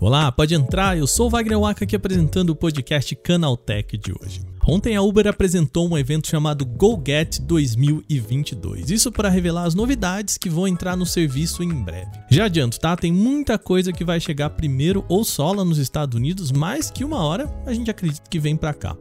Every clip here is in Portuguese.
Olá, pode entrar. Eu sou o Wagner Waka aqui apresentando o podcast Canaltech de hoje. Ontem a Uber apresentou um evento chamado GoGet 2022. Isso para revelar as novidades que vão entrar no serviço em breve. Já adianto, tá? Tem muita coisa que vai chegar primeiro ou só lá nos Estados Unidos, mas que uma hora a gente acredita que vem para cá.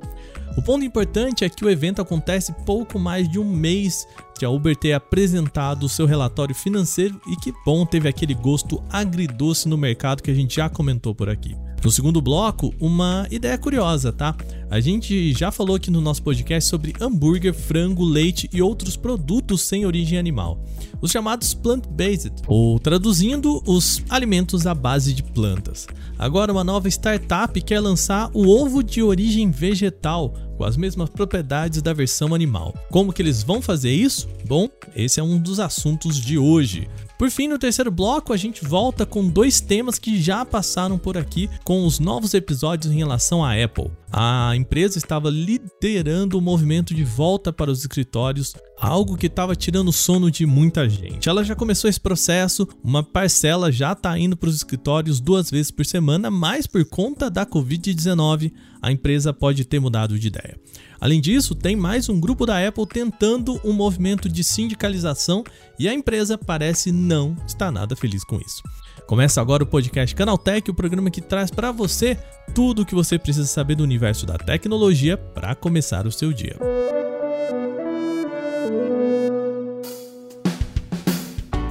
O ponto importante é que o evento acontece pouco mais de um mês de a Uber ter apresentado o seu relatório financeiro e que bom teve aquele gosto agridoce no mercado que a gente já comentou por aqui. No segundo bloco, uma ideia curiosa, tá? A gente já falou aqui no nosso podcast sobre hambúrguer, frango, leite e outros produtos sem origem animal, os chamados plant-based, ou traduzindo, os alimentos à base de plantas. Agora, uma nova startup quer lançar o ovo de origem vegetal com as mesmas propriedades da versão animal. Como que eles vão fazer isso? Bom, esse é um dos assuntos de hoje. Por fim, no terceiro bloco, a gente volta com dois temas que já passaram por aqui com os novos episódios em relação à Apple. A empresa estava liderando o movimento de volta para os escritórios, algo que estava tirando o sono de muita gente. Ela já começou esse processo, uma parcela já está indo para os escritórios duas vezes por semana, mas por conta da Covid-19, a empresa pode ter mudado de ideia. Além disso, tem mais um grupo da Apple tentando um movimento de sindicalização e a empresa parece não estar nada feliz com isso. Começa agora o podcast Canaltech, o programa que traz para você tudo o que você precisa saber do universo da tecnologia para começar o seu dia.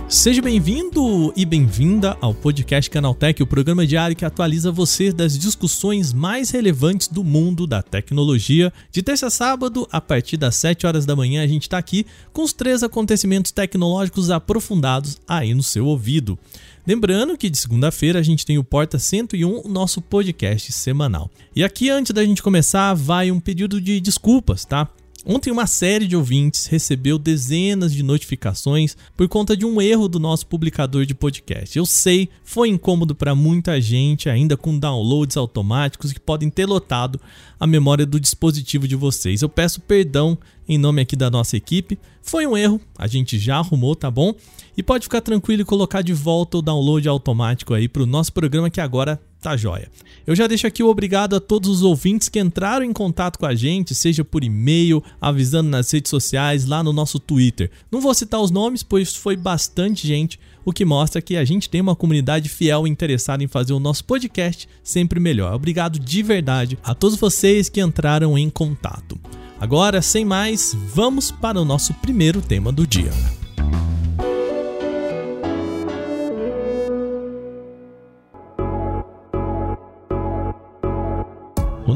Seja bem-vindo e bem-vinda ao podcast Canaltech, o programa diário que atualiza você das discussões mais relevantes do mundo da tecnologia. De terça a sábado, a partir das 7 horas da manhã, a gente está aqui com os três acontecimentos tecnológicos aprofundados aí no seu ouvido. Lembrando que de segunda-feira a gente tem o Porta 101, o nosso podcast semanal. E aqui, antes da gente começar, vai um pedido de desculpas, tá? Ontem, uma série de ouvintes recebeu dezenas de notificações por conta de um erro do nosso publicador de podcast. Eu sei, foi incômodo para muita gente, ainda com downloads automáticos que podem ter lotado a memória do dispositivo de vocês. Eu peço perdão em nome aqui da nossa equipe. Foi um erro, a gente já arrumou, tá bom? E pode ficar tranquilo e colocar de volta o download automático aí para o nosso programa que agora Tá joia. Eu já deixo aqui o obrigado a todos os ouvintes que entraram em contato com a gente, seja por e-mail, avisando nas redes sociais, lá no nosso Twitter. Não vou citar os nomes, pois foi bastante gente, o que mostra que a gente tem uma comunidade fiel e interessada em fazer o nosso podcast sempre melhor. Obrigado de verdade a todos vocês que entraram em contato. Agora, sem mais, vamos para o nosso primeiro tema do dia.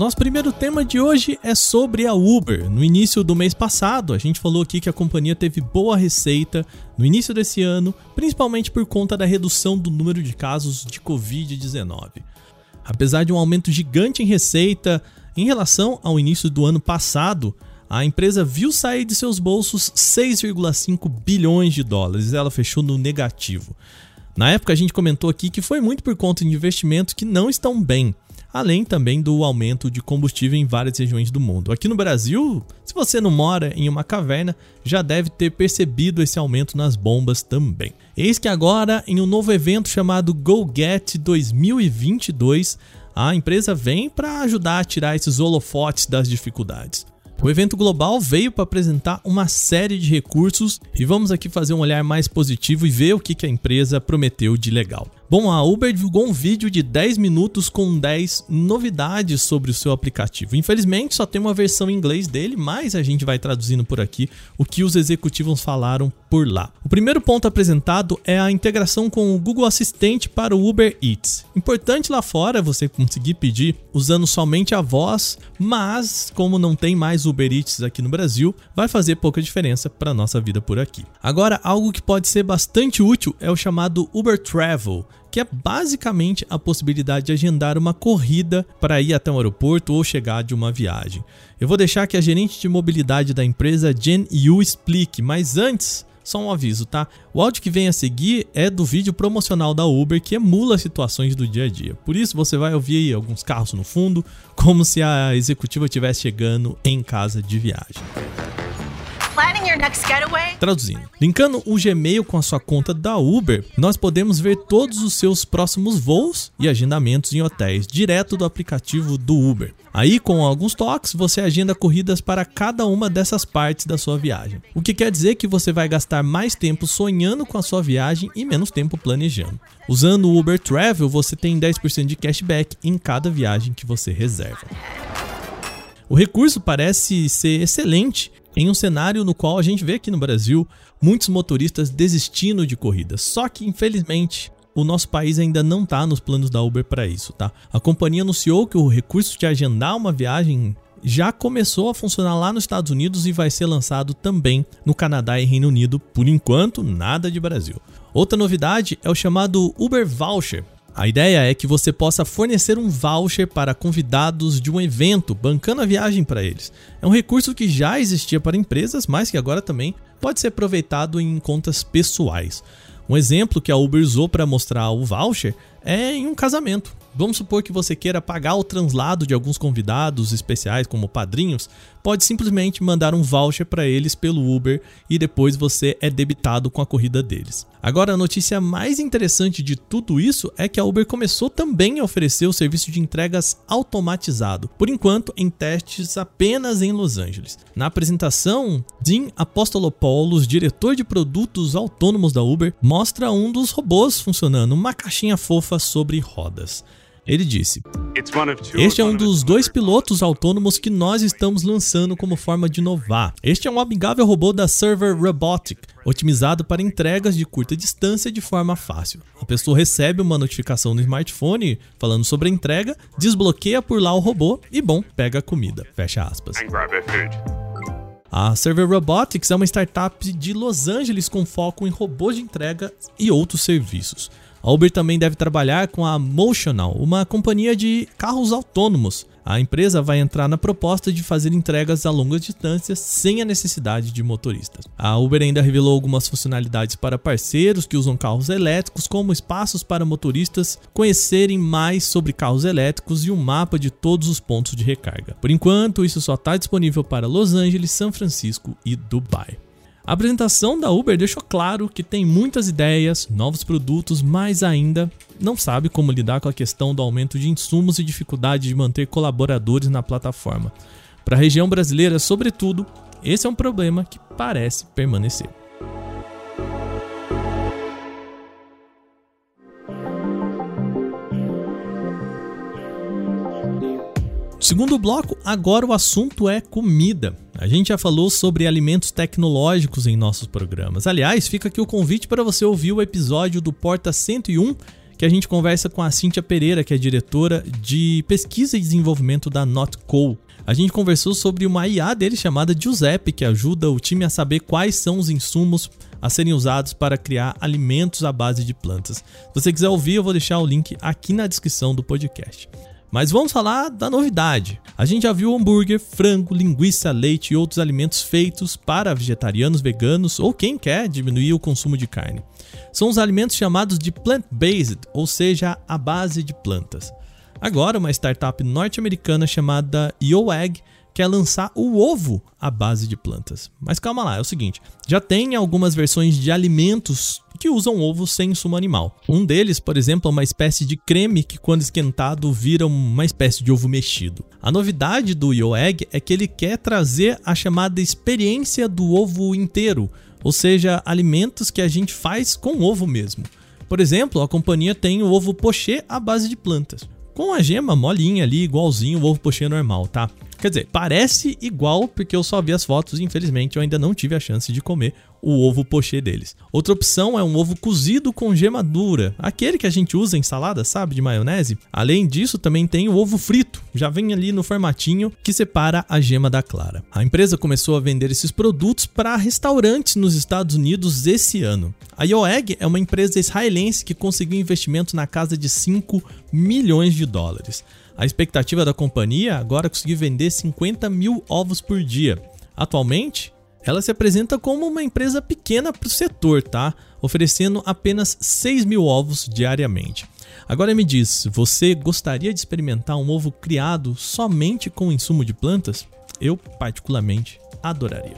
Nosso primeiro tema de hoje é sobre a Uber. No início do mês passado, a gente falou aqui que a companhia teve boa receita no início desse ano, principalmente por conta da redução do número de casos de Covid-19. Apesar de um aumento gigante em receita em relação ao início do ano passado, a empresa viu sair de seus bolsos 6,5 bilhões de dólares. Ela fechou no negativo. Na época a gente comentou aqui que foi muito por conta de investimentos que não estão bem além também do aumento de combustível em várias regiões do mundo. Aqui no Brasil, se você não mora em uma caverna, já deve ter percebido esse aumento nas bombas também. Eis que agora, em um novo evento chamado GoGet 2022, a empresa vem para ajudar a tirar esses holofotes das dificuldades. O evento global veio para apresentar uma série de recursos e vamos aqui fazer um olhar mais positivo e ver o que a empresa prometeu de legal. Bom, a Uber divulgou um vídeo de 10 minutos com 10 novidades sobre o seu aplicativo. Infelizmente, só tem uma versão em inglês dele, mas a gente vai traduzindo por aqui o que os executivos falaram por lá. O primeiro ponto apresentado é a integração com o Google Assistente para o Uber Eats. Importante lá fora você conseguir pedir usando somente a voz, mas como não tem mais Uber Eats aqui no Brasil, vai fazer pouca diferença para nossa vida por aqui. Agora, algo que pode ser bastante útil é o chamado Uber Travel que é basicamente a possibilidade de agendar uma corrida para ir até um aeroporto ou chegar de uma viagem. Eu vou deixar que a gerente de mobilidade da empresa Jen Yu explique, mas antes, só um aviso, tá? O áudio que vem a seguir é do vídeo promocional da Uber que emula situações do dia a dia. Por isso você vai ouvir alguns carros no fundo, como se a executiva estivesse chegando em casa de viagem. Traduzindo, linkando o Gmail com a sua conta da Uber, nós podemos ver todos os seus próximos voos e agendamentos em hotéis direto do aplicativo do Uber. Aí, com alguns toques, você agenda corridas para cada uma dessas partes da sua viagem. O que quer dizer que você vai gastar mais tempo sonhando com a sua viagem e menos tempo planejando. Usando o Uber Travel, você tem 10% de cashback em cada viagem que você reserva. O recurso parece ser excelente em um cenário no qual a gente vê aqui no Brasil muitos motoristas desistindo de corridas. Só que, infelizmente, o nosso país ainda não está nos planos da Uber para isso, tá? A companhia anunciou que o recurso de agendar uma viagem já começou a funcionar lá nos Estados Unidos e vai ser lançado também no Canadá e Reino Unido. Por enquanto, nada de Brasil. Outra novidade é o chamado Uber Voucher, a ideia é que você possa fornecer um voucher para convidados de um evento, bancando a viagem para eles. É um recurso que já existia para empresas, mas que agora também pode ser aproveitado em contas pessoais. Um exemplo que a Uber usou para mostrar o voucher é em um casamento. Vamos supor que você queira pagar o translado de alguns convidados especiais, como padrinhos, pode simplesmente mandar um voucher para eles pelo Uber e depois você é debitado com a corrida deles. Agora, a notícia mais interessante de tudo isso é que a Uber começou também a oferecer o serviço de entregas automatizado, por enquanto em testes apenas em Los Angeles. Na apresentação, Dean Apostolopoulos, diretor de produtos autônomos da Uber, mostra um dos robôs funcionando, uma caixinha fofa sobre rodas. Ele disse: Este é um dos dois pilotos autônomos que nós estamos lançando como forma de inovar. Este é um amigável robô da Server Robotic, otimizado para entregas de curta distância de forma fácil. A pessoa recebe uma notificação no smartphone falando sobre a entrega, desbloqueia por lá o robô e, bom, pega a comida. Fecha aspas. A Server Robotics é uma startup de Los Angeles com foco em robôs de entrega e outros serviços. A Uber também deve trabalhar com a Motional, uma companhia de carros autônomos. A empresa vai entrar na proposta de fazer entregas a longas distâncias sem a necessidade de motoristas. A Uber ainda revelou algumas funcionalidades para parceiros que usam carros elétricos, como espaços para motoristas conhecerem mais sobre carros elétricos e um mapa de todos os pontos de recarga. Por enquanto, isso só está disponível para Los Angeles, São Francisco e Dubai. A apresentação da Uber deixou claro que tem muitas ideias, novos produtos, mas ainda não sabe como lidar com a questão do aumento de insumos e dificuldade de manter colaboradores na plataforma. Para a região brasileira, sobretudo, esse é um problema que parece permanecer. Segundo bloco, agora o assunto é comida. A gente já falou sobre alimentos tecnológicos em nossos programas. Aliás, fica aqui o convite para você ouvir o episódio do Porta 101, que a gente conversa com a Cíntia Pereira, que é diretora de pesquisa e desenvolvimento da Notco. A gente conversou sobre uma IA dele chamada Giuseppe, que ajuda o time a saber quais são os insumos a serem usados para criar alimentos à base de plantas. Se você quiser ouvir, eu vou deixar o link aqui na descrição do podcast. Mas vamos falar da novidade. A gente já viu hambúrguer, frango, linguiça, leite e outros alimentos feitos para vegetarianos, veganos ou quem quer diminuir o consumo de carne. São os alimentos chamados de plant-based, ou seja, a base de plantas. Agora, uma startup norte-americana chamada YoEgg quer lançar o ovo à base de plantas. Mas calma lá, é o seguinte: já tem algumas versões de alimentos que usam ovo sem insumo animal. Um deles, por exemplo, é uma espécie de creme que, quando esquentado, vira uma espécie de ovo mexido. A novidade do YoEgg é que ele quer trazer a chamada experiência do ovo inteiro, ou seja, alimentos que a gente faz com ovo mesmo. Por exemplo, a companhia tem o ovo pochê à base de plantas, com a gema molinha ali, igualzinho o ovo pochê normal, tá? Quer dizer, parece igual porque eu só vi as fotos e infelizmente eu ainda não tive a chance de comer o ovo pochê deles. Outra opção é um ovo cozido com gema dura, aquele que a gente usa em salada, sabe, de maionese. Além disso, também tem o ovo frito, já vem ali no formatinho que separa a gema da clara. A empresa começou a vender esses produtos para restaurantes nos Estados Unidos esse ano. A Yoegg é uma empresa israelense que conseguiu investimento na casa de 5 milhões de dólares. A expectativa da companhia agora é conseguir vender 50 mil ovos por dia. Atualmente, ela se apresenta como uma empresa pequena para o setor, tá? Oferecendo apenas 6 mil ovos diariamente. Agora me diz, você gostaria de experimentar um ovo criado somente com insumo de plantas? Eu, particularmente, adoraria.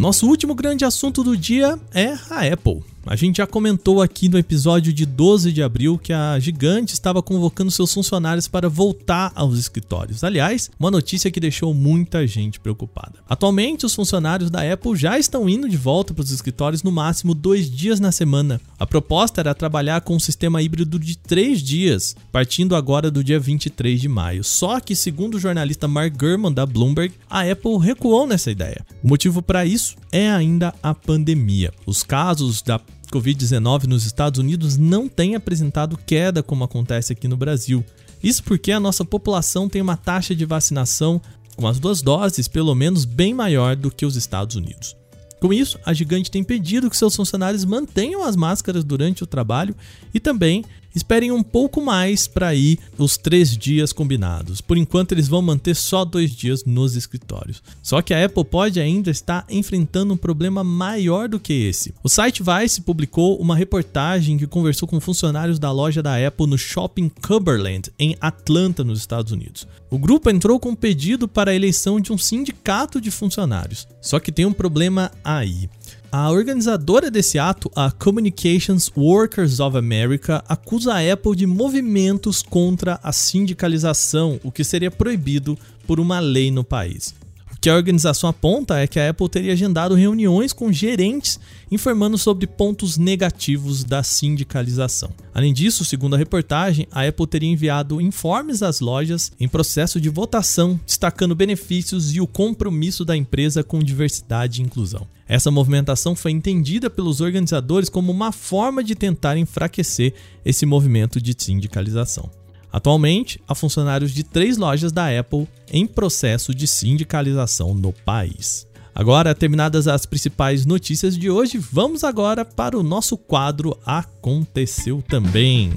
Nosso último grande assunto do dia é a Apple. A gente já comentou aqui no episódio de 12 de abril que a gigante estava convocando seus funcionários para voltar aos escritórios. Aliás, uma notícia que deixou muita gente preocupada. Atualmente, os funcionários da Apple já estão indo de volta para os escritórios no máximo dois dias na semana. A proposta era trabalhar com um sistema híbrido de três dias, partindo agora do dia 23 de maio. Só que, segundo o jornalista Mark Gurman da Bloomberg, a Apple recuou nessa ideia. O motivo para isso é ainda a pandemia. Os casos da Covid-19 nos Estados Unidos não têm apresentado queda como acontece aqui no Brasil. Isso porque a nossa população tem uma taxa de vacinação com as duas doses, pelo menos, bem maior do que os Estados Unidos. Com isso, a gigante tem pedido que seus funcionários mantenham as máscaras durante o trabalho e também esperem um pouco mais para ir os três dias combinados. Por enquanto, eles vão manter só dois dias nos escritórios. Só que a Apple pode ainda estar enfrentando um problema maior do que esse. O site Vice publicou uma reportagem que conversou com funcionários da loja da Apple no Shopping Cumberland, em Atlanta, nos Estados Unidos. O grupo entrou com um pedido para a eleição de um sindicato de funcionários. Só que tem um problema aí. A organizadora desse ato, a Communications Workers of America, acusa a Apple de movimentos contra a sindicalização, o que seria proibido por uma lei no país que a organização aponta é que a Apple teria agendado reuniões com gerentes informando sobre pontos negativos da sindicalização. Além disso, segundo a reportagem, a Apple teria enviado informes às lojas em processo de votação, destacando benefícios e o compromisso da empresa com diversidade e inclusão. Essa movimentação foi entendida pelos organizadores como uma forma de tentar enfraquecer esse movimento de sindicalização. Atualmente, há funcionários de três lojas da Apple em processo de sindicalização no país. Agora, terminadas as principais notícias de hoje, vamos agora para o nosso quadro Aconteceu Também.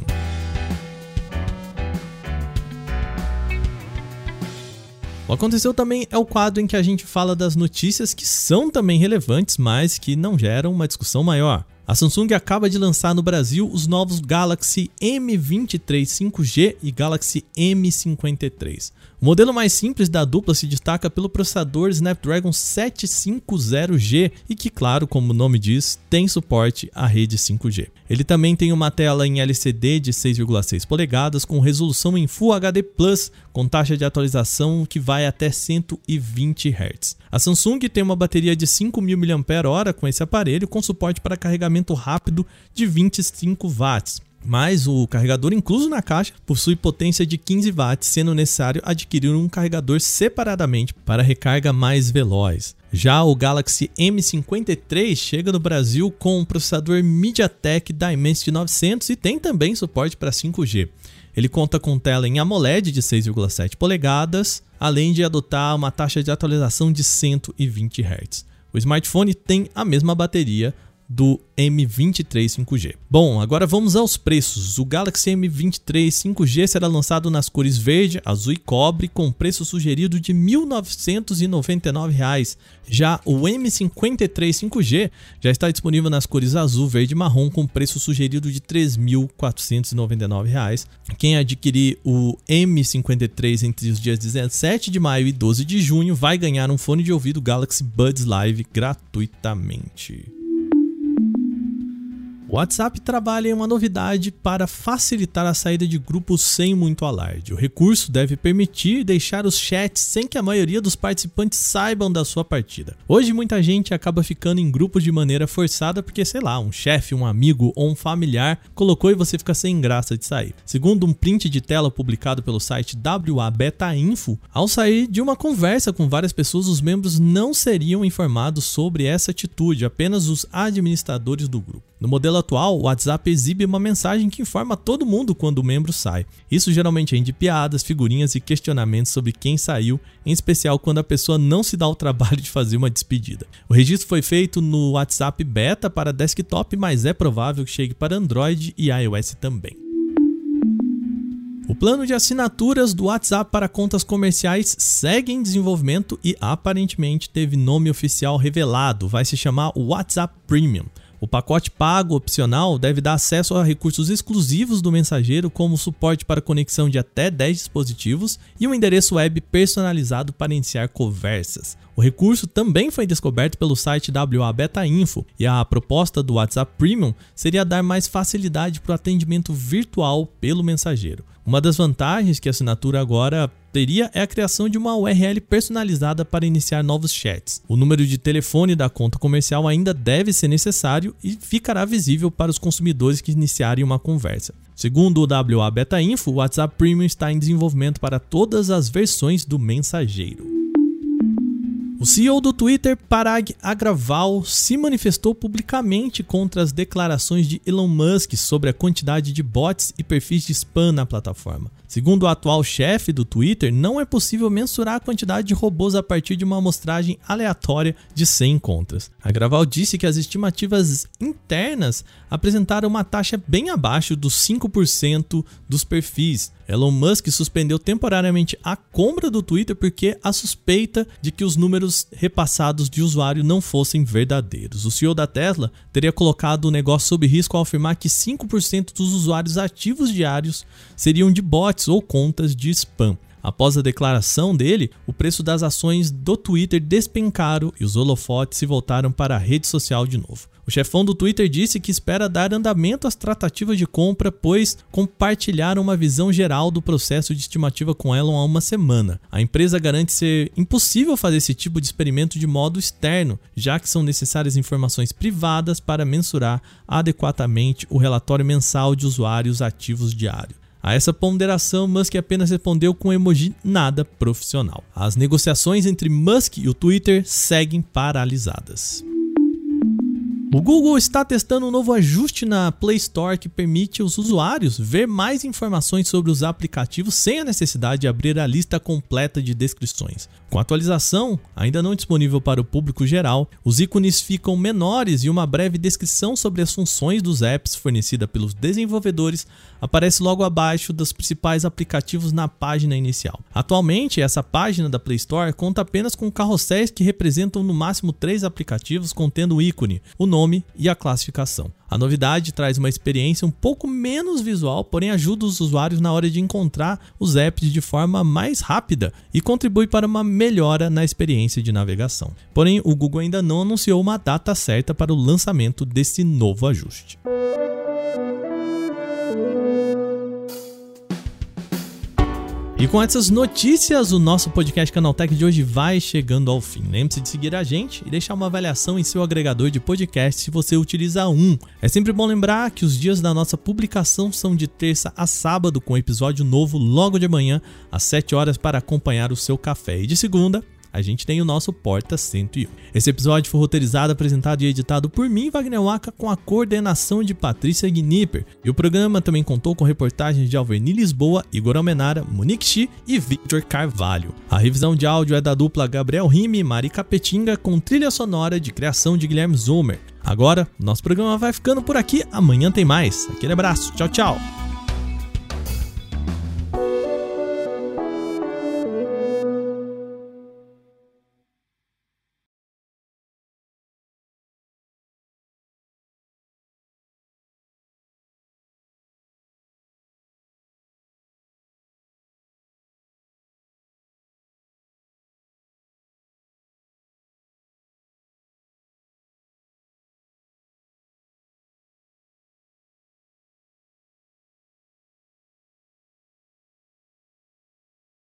O Aconteceu Também é o quadro em que a gente fala das notícias que são também relevantes, mas que não geram uma discussão maior. A Samsung acaba de lançar no Brasil os novos Galaxy M23 5G e Galaxy M53. O modelo mais simples da dupla se destaca pelo processador Snapdragon 750G e que, claro, como o nome diz, tem suporte à rede 5G. Ele também tem uma tela em LCD de 6,6 polegadas com resolução em Full HD Plus, com taxa de atualização que vai até 120 Hz. A Samsung tem uma bateria de 5.000 mAh com esse aparelho, com suporte para carregamento rápido de 25 watts mas o carregador incluso na caixa possui potência de 15 watts, sendo necessário adquirir um carregador separadamente para recarga mais veloz. Já o Galaxy M53 chega no Brasil com um processador MediaTek Dimensity 900 e tem também suporte para 5G. Ele conta com tela em AMOLED de 6,7 polegadas, além de adotar uma taxa de atualização de 120 Hz. O smartphone tem a mesma bateria, do M23 5G. Bom, agora vamos aos preços. O Galaxy M23 5G será lançado nas cores verde, azul e cobre, com preço sugerido de R$ 1.999. Já o M53 5G já está disponível nas cores azul, verde e marrom, com preço sugerido de R$ 3.499. Quem adquirir o M53 entre os dias 17 de maio e 12 de junho vai ganhar um fone de ouvido Galaxy Buds Live gratuitamente. O WhatsApp trabalha em uma novidade para facilitar a saída de grupos sem muito alarde. O recurso deve permitir deixar os chats sem que a maioria dos participantes saibam da sua partida. Hoje muita gente acaba ficando em grupos de maneira forçada porque, sei lá, um chefe, um amigo ou um familiar colocou e você fica sem graça de sair. Segundo um print de tela publicado pelo site WA Beta Info, ao sair de uma conversa com várias pessoas, os membros não seriam informados sobre essa atitude, apenas os administradores do grupo. No modelo atual, o WhatsApp exibe uma mensagem que informa todo mundo quando o membro sai. Isso geralmente rende piadas, figurinhas e questionamentos sobre quem saiu, em especial quando a pessoa não se dá o trabalho de fazer uma despedida. O registro foi feito no WhatsApp Beta para desktop, mas é provável que chegue para Android e iOS também. O plano de assinaturas do WhatsApp para contas comerciais segue em desenvolvimento e aparentemente teve nome oficial revelado. Vai se chamar WhatsApp Premium. O pacote pago opcional deve dar acesso a recursos exclusivos do mensageiro, como suporte para conexão de até 10 dispositivos e um endereço web personalizado para iniciar conversas. O recurso também foi descoberto pelo site WA Beta Info e a proposta do WhatsApp Premium seria dar mais facilidade para o atendimento virtual pelo mensageiro. Uma das vantagens que a assinatura agora teria é a criação de uma URL personalizada para iniciar novos chats. O número de telefone da conta comercial ainda deve ser necessário e ficará visível para os consumidores que iniciarem uma conversa. Segundo o WA Beta Info, o WhatsApp Premium está em desenvolvimento para todas as versões do mensageiro. O CEO do Twitter, Parag Agrawal, se manifestou publicamente contra as declarações de Elon Musk sobre a quantidade de bots e perfis de spam na plataforma. Segundo o atual chefe do Twitter, não é possível mensurar a quantidade de robôs a partir de uma amostragem aleatória de 100 contas. Agrawal disse que as estimativas internas apresentaram uma taxa bem abaixo dos 5% dos perfis, Elon Musk suspendeu temporariamente a compra do Twitter porque a suspeita de que os números repassados de usuário não fossem verdadeiros. O CEO da Tesla teria colocado o negócio sob risco ao afirmar que 5% dos usuários ativos diários seriam de bots ou contas de spam. Após a declaração dele, o preço das ações do Twitter despencaram e os holofotes se voltaram para a rede social de novo. O chefão do Twitter disse que espera dar andamento às tratativas de compra, pois compartilharam uma visão geral do processo de estimativa com Elon há uma semana. A empresa garante ser impossível fazer esse tipo de experimento de modo externo, já que são necessárias informações privadas para mensurar adequadamente o relatório mensal de usuários ativos diário. A essa ponderação, Musk apenas respondeu com um emoji nada profissional. As negociações entre Musk e o Twitter seguem paralisadas. O Google está testando um novo ajuste na Play Store que permite aos usuários ver mais informações sobre os aplicativos sem a necessidade de abrir a lista completa de descrições. Com a atualização, ainda não disponível para o público geral, os ícones ficam menores e uma breve descrição sobre as funções dos apps fornecida pelos desenvolvedores aparece logo abaixo dos principais aplicativos na página inicial. Atualmente, essa página da Play Store conta apenas com carrosséis que representam no máximo três aplicativos contendo o ícone, o nome e a classificação. A novidade traz uma experiência um pouco menos visual, porém ajuda os usuários na hora de encontrar os apps de forma mais rápida e contribui para uma melhora na experiência de navegação. Porém, o Google ainda não anunciou uma data certa para o lançamento desse novo ajuste. E com essas notícias, o nosso podcast Canaltech de hoje vai chegando ao fim. Lembre-se de seguir a gente e deixar uma avaliação em seu agregador de podcast se você utiliza um. É sempre bom lembrar que os dias da nossa publicação são de terça a sábado, com episódio novo logo de manhã, às 7 horas, para acompanhar o seu café. E de segunda a gente tem o nosso Porta 101. Esse episódio foi roteirizado, apresentado e editado por mim, Wagner Waka, com a coordenação de Patrícia Gnipper. E o programa também contou com reportagens de Alverni Lisboa, Igor Almenara, Monique Chi e Victor Carvalho. A revisão de áudio é da dupla Gabriel Rime e Mari Capetinga, com trilha sonora de criação de Guilherme Zomer. Agora, nosso programa vai ficando por aqui. Amanhã tem mais. Aquele abraço. Tchau, tchau.